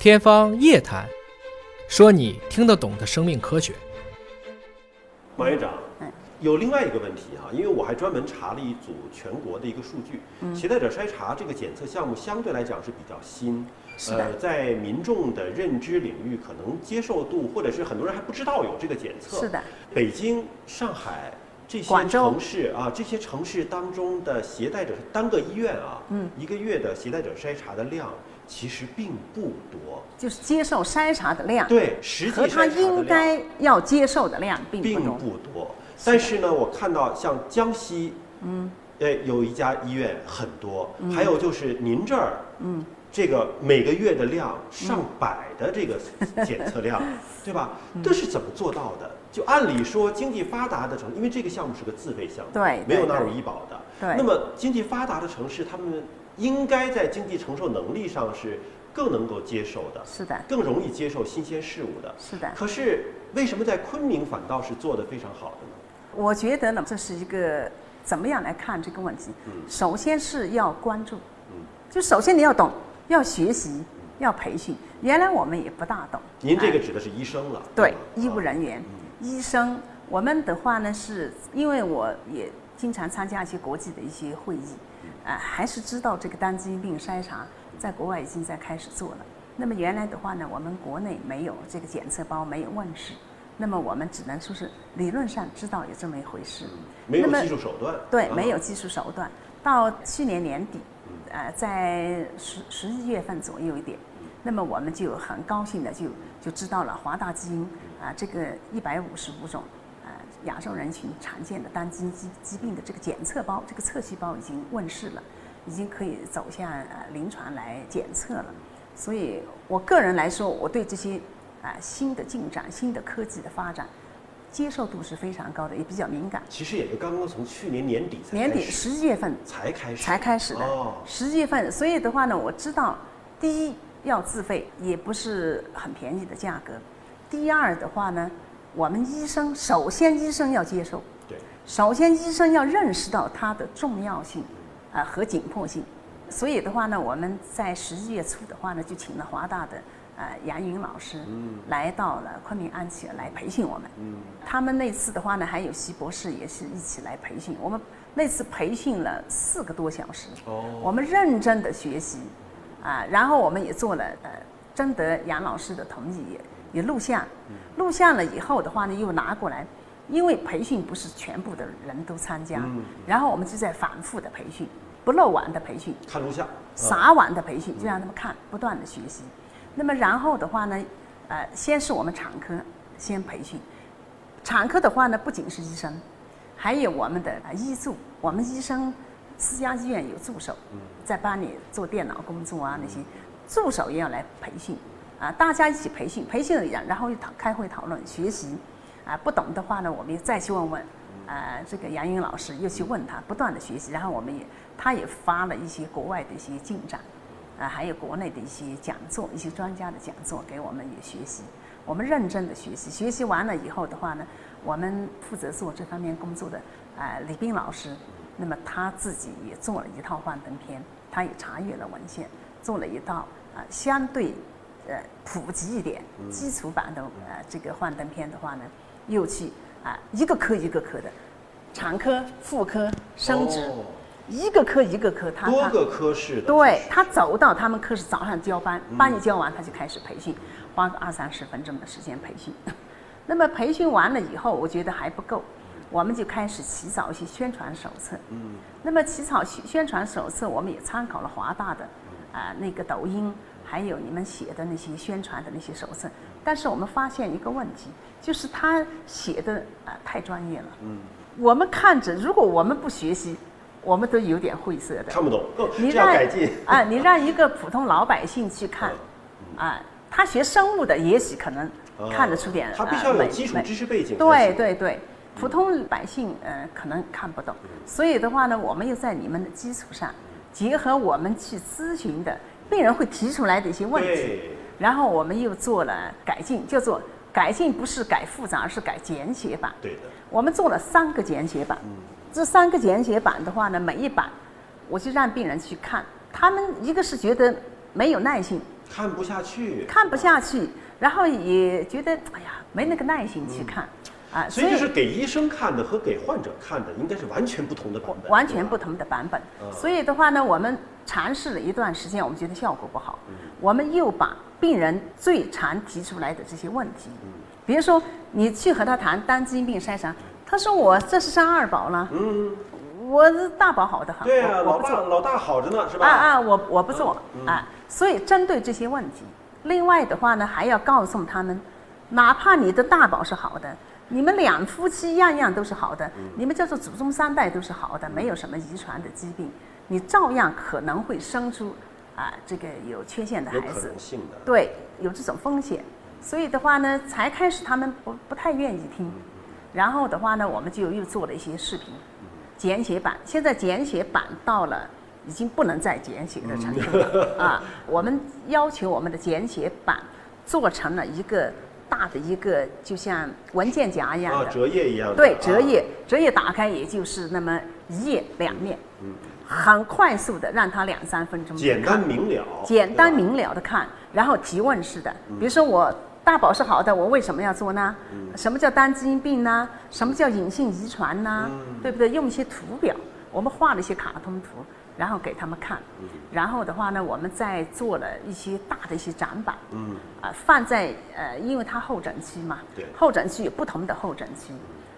天方夜谭，说你听得懂的生命科学。马院长嗯，有另外一个问题哈，因为我还专门查了一组全国的一个数据，嗯。携带者筛查这个检测项目相对来讲是比较新，是的。呃，在民众的认知领域可能接受度，或者是很多人还不知道有这个检测。是的，北京、上海这些城市啊，这些城市当中的携带者单个医院啊，嗯，一个月的携带者筛查的量其实并不多，就是接受筛查的量，对，实际和他应该要接受的量并不并多。不多。但是呢，我看到像江西，嗯，呃，有一家医院很多，还有就是您这儿，嗯，这个每个月的量上百的这个检测量，对吧？嗯这是怎么做到的？就按理说，经济发达的城，因为这个项目是个自费项目，对没有纳入医保的。对那么经济发达的城市，他们应该在经济承受能力上是更能够接受的，是的，更容易接受新鲜事物的。是的。可是为什么在昆明反倒是做得非常好的呢？我觉得呢，这是一个怎么样来看这个问题？嗯首先是要关注，嗯就首先你要懂，要学习，要培训。原来我们也不大懂。您这个哎指的是医生了，对医务人员、医生，我们的话呢，是因为我也经常参加一些国际的一些会议，啊、还是知道这个单基因病筛查在国外已经在开始做了。那么原来的话呢，我们国内没有这个检测包，没有问世，那么我们只能说是理论上知道有这么一回事。没有那么技术手段，对，啊没有技术手段。到去年年底，呃，在十十一月份左右一点，那么我们就很高兴的就就知道了华大基因啊、这个一百五十五种啊、亚洲人群常见的单基因疾疾病的这个检测包，这个测序包已经问世了，已经可以走向呃临床来检测了。所以我个人来说，我对这些啊、新的进展、新的科技的发展，接受度是非常高的，也比较敏感。其实也就刚刚从去年年底才年底十一月份才开始才开始的哦，十一月份，所以的话呢，我知道，第一要自费，也不是很便宜的价格；第二的话呢，我们医生首先医生要接受，对，首先医生要认识到它的重要性，啊、和紧迫性。所以的话呢，我们在十一月初的话呢，就请了华大的呃杨云老师，来到了昆明安琪来培训我们。嗯，他们那次的话呢，还有徐博士也是一起来培训。我们那次培训了四个多小时，哦我们认真的学习，啊，然后我们也做了呃，征得杨老师的同意，也也录像，录像了以后的话呢，又拿过来，因为培训不是全部的人都参加，嗯然后我们就在反复的培训，不漏网的培训，看录像，啊撒网的培训，就让他们看，不断的学习。那么然后的话呢，呃，先是我们产科先培训，产科的话呢，不仅是医生，还有我们的呃医助，我们医生私家医院有助手，在帮你做电脑工作啊那些，助手也要来培训，啊，大家一起培训，培训了然然后又讨开会讨论学习，啊，不懂的话呢，我们也再去问问，啊，这个杨英老师又去问他，不断的学习，然后我们也他也发了一些国外的一些进展，啊，还有国内的一些讲座，一些专家的讲座给我们也学习，我们认真的学习，学习完了以后的话呢，我们负责做这方面工作的啊李斌老师，那么他自己也做了一套幻灯片，他也查阅了文献，做了一套啊相对呃普及一点基础版的呃这个幻灯片的话呢，又去啊一个科一个科的，产科、妇科、生殖。哦一个科一个科，他他多个科室的，对他走到他们科室早上交班，班一交完他就开始培训，花个二三十分钟的时间培训。那么培训完了以后，我觉得还不够，我们就开始起草一些宣传手册。嗯，那么起草宣宣传手册，我们也参考了华大的啊、那个抖音，还有你们写的那些宣传的那些手册。但是我们发现一个问题，就是他写的啊、太专业了。嗯，我们看着，如果我们不学习，我们都有点晦涩的。看不懂，哦你让改进。啊，你让一个普通老百姓去看，啊，他学生物的也许可能看得出点，啊他必须要有基础美知识背景才对对对，普通百姓呃可能看不懂，所以的话呢，我们又在你们的基础上，结合我们去咨询的病人会提出来的一些问题，然后我们又做了改进，叫做改进不是改复杂，而是改简写版。对的，我们做了三个简写版，嗯。这三个简写版的话呢，每一版我就让病人去看，他们一个是觉得没有耐心，看不下去，看不下去，然后也觉得哎呀没那个耐心去看，啊，所以就是给医生看的和给患者看的应该是完全不同的版本，完全不。同的版本。嗯所以的话呢，我们尝试了一段时间，我们觉得效果不好，嗯我们又把病人最常提出来的这些问题，嗯比如说你去和他谈单基因病筛查，他说我这是上二宝了，嗯，我是大宝好的很，对啊，老大老大好着呢，是吧？啊啊，我我不做、嗯啊。所以针对这些问题，另外的话呢，还要告诉他们，哪怕你的大宝是好的，你们两夫妻样样都是好的，嗯你们叫做祖宗三代都是好的，没有什么遗传的疾病，你照样可能会生出啊这个有缺陷的孩子可能，性的。对，有这种风险。所以的话呢，才开始他们不不太愿意听，然后的话呢，我们就又做了一些视频，简写版。现在简写版到了已经不能再简写的程度了、啊！我们要求我们的简写版做成了一个大的一个，就像文件夹一样啊，的，折页一样的。对，啊。折页，折页打开也就是那么一页两面，很快速的让他两三分钟简单明了，简单明了的看，然后提问式的，比如说我大宝是好的，我为什么要做呢？什么叫单基因病呢？什么叫隐性遗传呢？对不对？用一些图表，我们画了一些卡通图，然后给他们看，然后的话呢，我们再做了一些大的一些展板，嗯，啊、放在呃，因为它候诊区嘛，对。候诊区有不同的候诊区，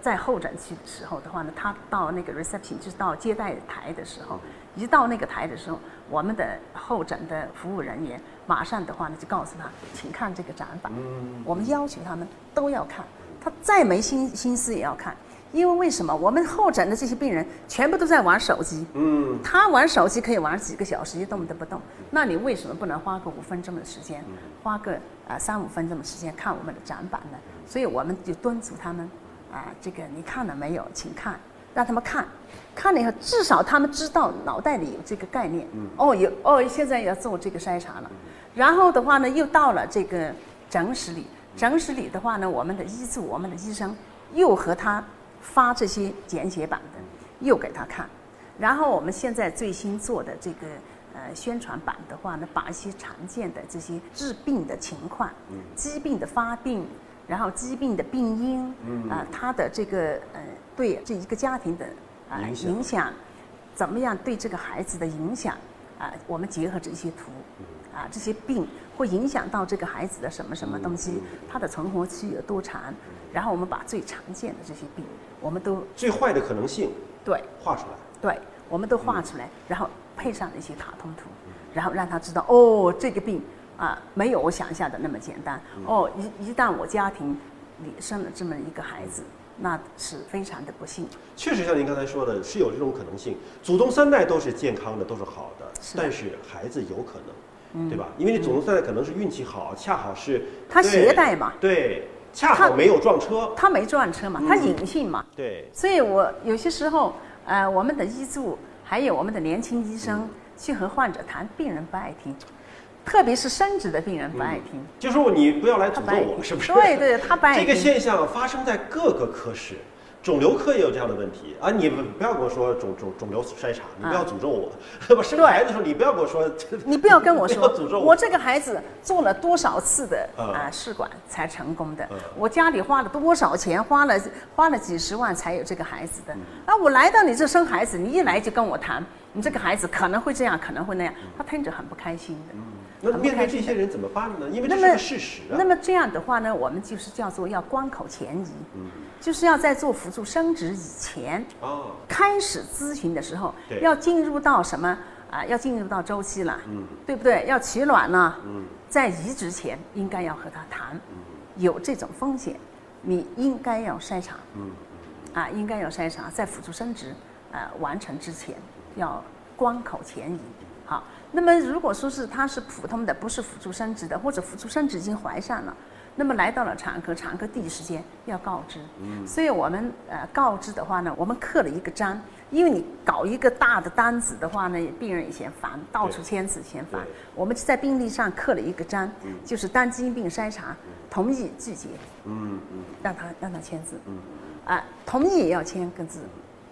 在候诊区的时候的话呢，他到那个 reception 就是到接待台的时候，一到那个台的时候，我们的候诊的服务人员马上的话呢就告诉他，请看这个展板，嗯。我们要求他们都要看，他再没心心思也要看，因为为什么？我们候诊的这些病人全部都在玩手机，嗯，他玩手机可以玩几个小时一动都不动，那你为什么不能花个五分钟的时间，花个啊三五分钟的时间看我们的展板呢？所以我们就敦促他们啊，这个你看了没有？请看，让他们看，看了以后至少他们知道脑袋里有这个概念，哦有哦现在要做这个筛查了，然后的话呢又到了这个诊室里，诊室里的话呢，我们的医助我们的医生又和他发这些简写版的，又给他看。然后我们现在最新做的这个呃宣传版的话呢，把一些常见的这些治病的情况，疾病的发病，然后疾病的病因，啊、它的这个呃对这一个家庭的啊、影响。影响，怎么样对这个孩子的影响啊、我们结合这些图，啊这些病会影响到这个孩子的什么什么东西，它的存活期有多长，然后我们把最常见的这些病，我们都最坏的可能性对。画出来。对，我们都画出来，然后配上一些卡通图，然后让他知道哦，这个病啊没有我想象的那么简单。哦，一一旦我家庭里生了这么一个孩子，那是非常的不幸。确实像您刚才说的，是有这种可能性。祖宗三代都是健康的，都是好的，是但是孩子有可能，对吧？因为你祖宗三代可能是运气好，恰好是他携带嘛对，恰好没有撞车，他没撞车嘛，他隐性嘛，对，所以我有些时候，呃，我们的医助还有我们的年轻医生去和患者谈，病人不爱听，特别是生殖的病人不爱听。就说你不要来诅咒我，是不是？对对，他不爱听。这个现象发生在各个科室，肿瘤科也有这样的问题啊！你不不要跟我说肿肿肿瘤筛查，你不要诅咒我，对吧？生孩子的时候你不要跟我说，你不要跟我不说要诅咒，我这个孩子做了多少次的嗯啊试管才成功的嗯，我家里花了多少钱，花了花了几十万才有这个孩子的。嗯啊，我来到你这生孩子，你一来就跟我谈，你这个孩子可能会这样，可能会那样，他听着很不开心的。那面对这些人怎么办呢？因为这是个事实啊那。么这样的话呢，我们就是叫做要关口前移，嗯就是要在做辅助生殖以前，哦，开始咨询的时候，要进入到什么啊？要进入到周期了，嗯对不对？要取卵了，嗯在移植前应该要和他谈，有这种风险，你应该要筛查，嗯啊，应该要筛查，在辅助生殖呃完成之前要关口前移。好，那么如果说是他是普通的，不是辅助生殖的，或者辅助生殖已经怀上了。那么来到了产科，产科第一时间要告知，嗯。所以我们呃告知的话呢，我们刻了一个章，因为你搞一个大的单子的话呢，病人也嫌烦，到处签字嫌烦，我们就在病历上刻了一个章，就是单基因病筛查，同意拒绝，嗯嗯。让他让他签字，嗯。啊，同意也要签个字，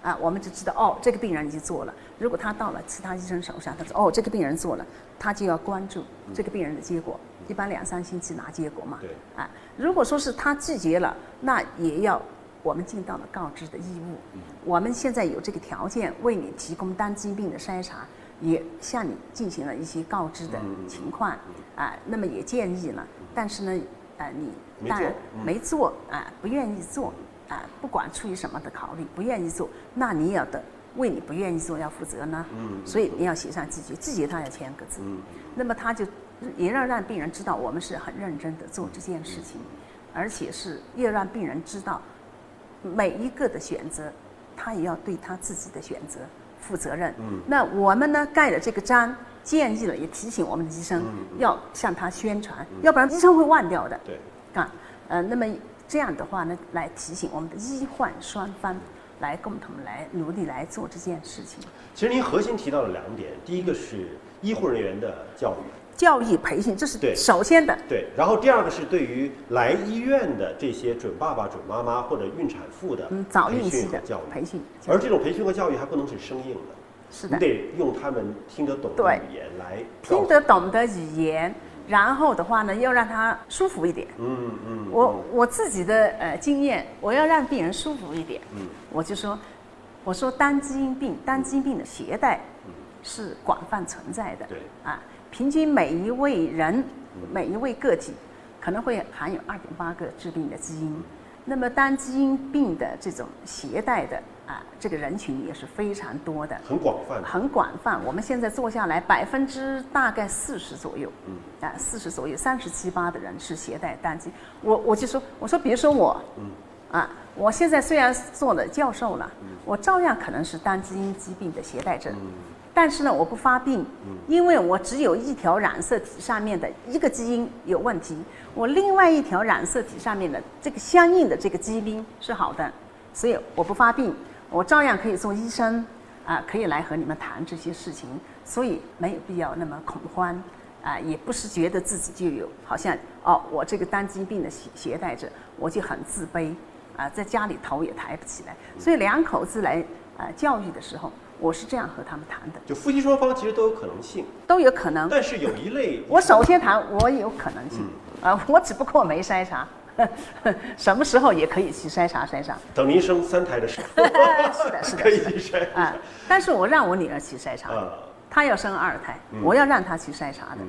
啊，我们就知道哦，这个病人已经做了。如果他到了其他医生手上，他说哦，这个病人做了，他就要关注这个病人的结果，一般两三星期拿结果嘛。对。啊，如果说是他拒绝了，那也要我们尽到了告知的义务。我们现在有这个条件为你提供单基因病的筛查，也向你进行了一些告知的情况啊。那么也建议了，但是呢，啊，你当然没做啊，不愿意做。啊，不管出于什么的考虑，不愿意做，那你也要的为你不愿意做要负责呢。嗯。所以你要写上自己，自己他要签个字。嗯。那么他就也要让病人知道我们是很认真的做这件事情，而且是要让病人知道每一个的选择，他也要对他自己的选择负责任。嗯。那我们呢盖了这个章，建议了也提醒我们的医生要向他宣传，要不然医生会忘掉的。对。啊，呃，那么。这样的话呢，来提醒我们的医患双方，来共同来努力来做这件事情。其实您核心提到了两点，第一个是医护人员的教育、教育培训，这是对。首先的。对，然后第二个是对于来医院的这些准爸爸、准妈妈或者孕产妇的早孕期的教育。培训，而这种培训和教育还不能是生硬的，是的，你得用他们听得懂的语言来。听得懂的语言。然后的话呢，要让他舒服一点。嗯嗯。我我自己的呃经验，我要让病人舒服一点。嗯。我就说，我说单基因病，单基因病的携带是广泛存在的。对。啊，平均每一位人，每一位个体，可能会含有二点八个致病的基因。那么单基因病的这种携带的。啊，这个人群也是非常多的，很广泛，很广泛。我们现在做下来，百分之大概四十左右，嗯，啊，四十左右，三十七八的人是携带单基。我我就说，我说，比如说我，嗯，啊，我现在虽然做了教授了，我照样可能是单基因疾病的携带者，但是呢，我不发病，因为我只有一条染色体上面的一个基因有问题，我另外一条染色体上面的这个相应的这个基因是好的，所以我不发病。我照样可以做医生，啊，可以来和你们谈这些事情，所以没有必要那么恐慌，啊，也不是觉得自己就有好像哦，我这个单基因病的携携带者，我就很自卑，啊，在家里头也抬不起来。所以两口子来啊教育的时候，我是这样和他们谈的。就夫妻双方其实都有可能性，都有可能。但是有一类，我首先谈我有可能性，啊，我只不过没筛查。什么时候也可以去筛查筛查。等您生三胎的时候，是的，是的，可以去筛啊。但是我让我女儿去筛查，她要生二胎，我要让她去筛查的。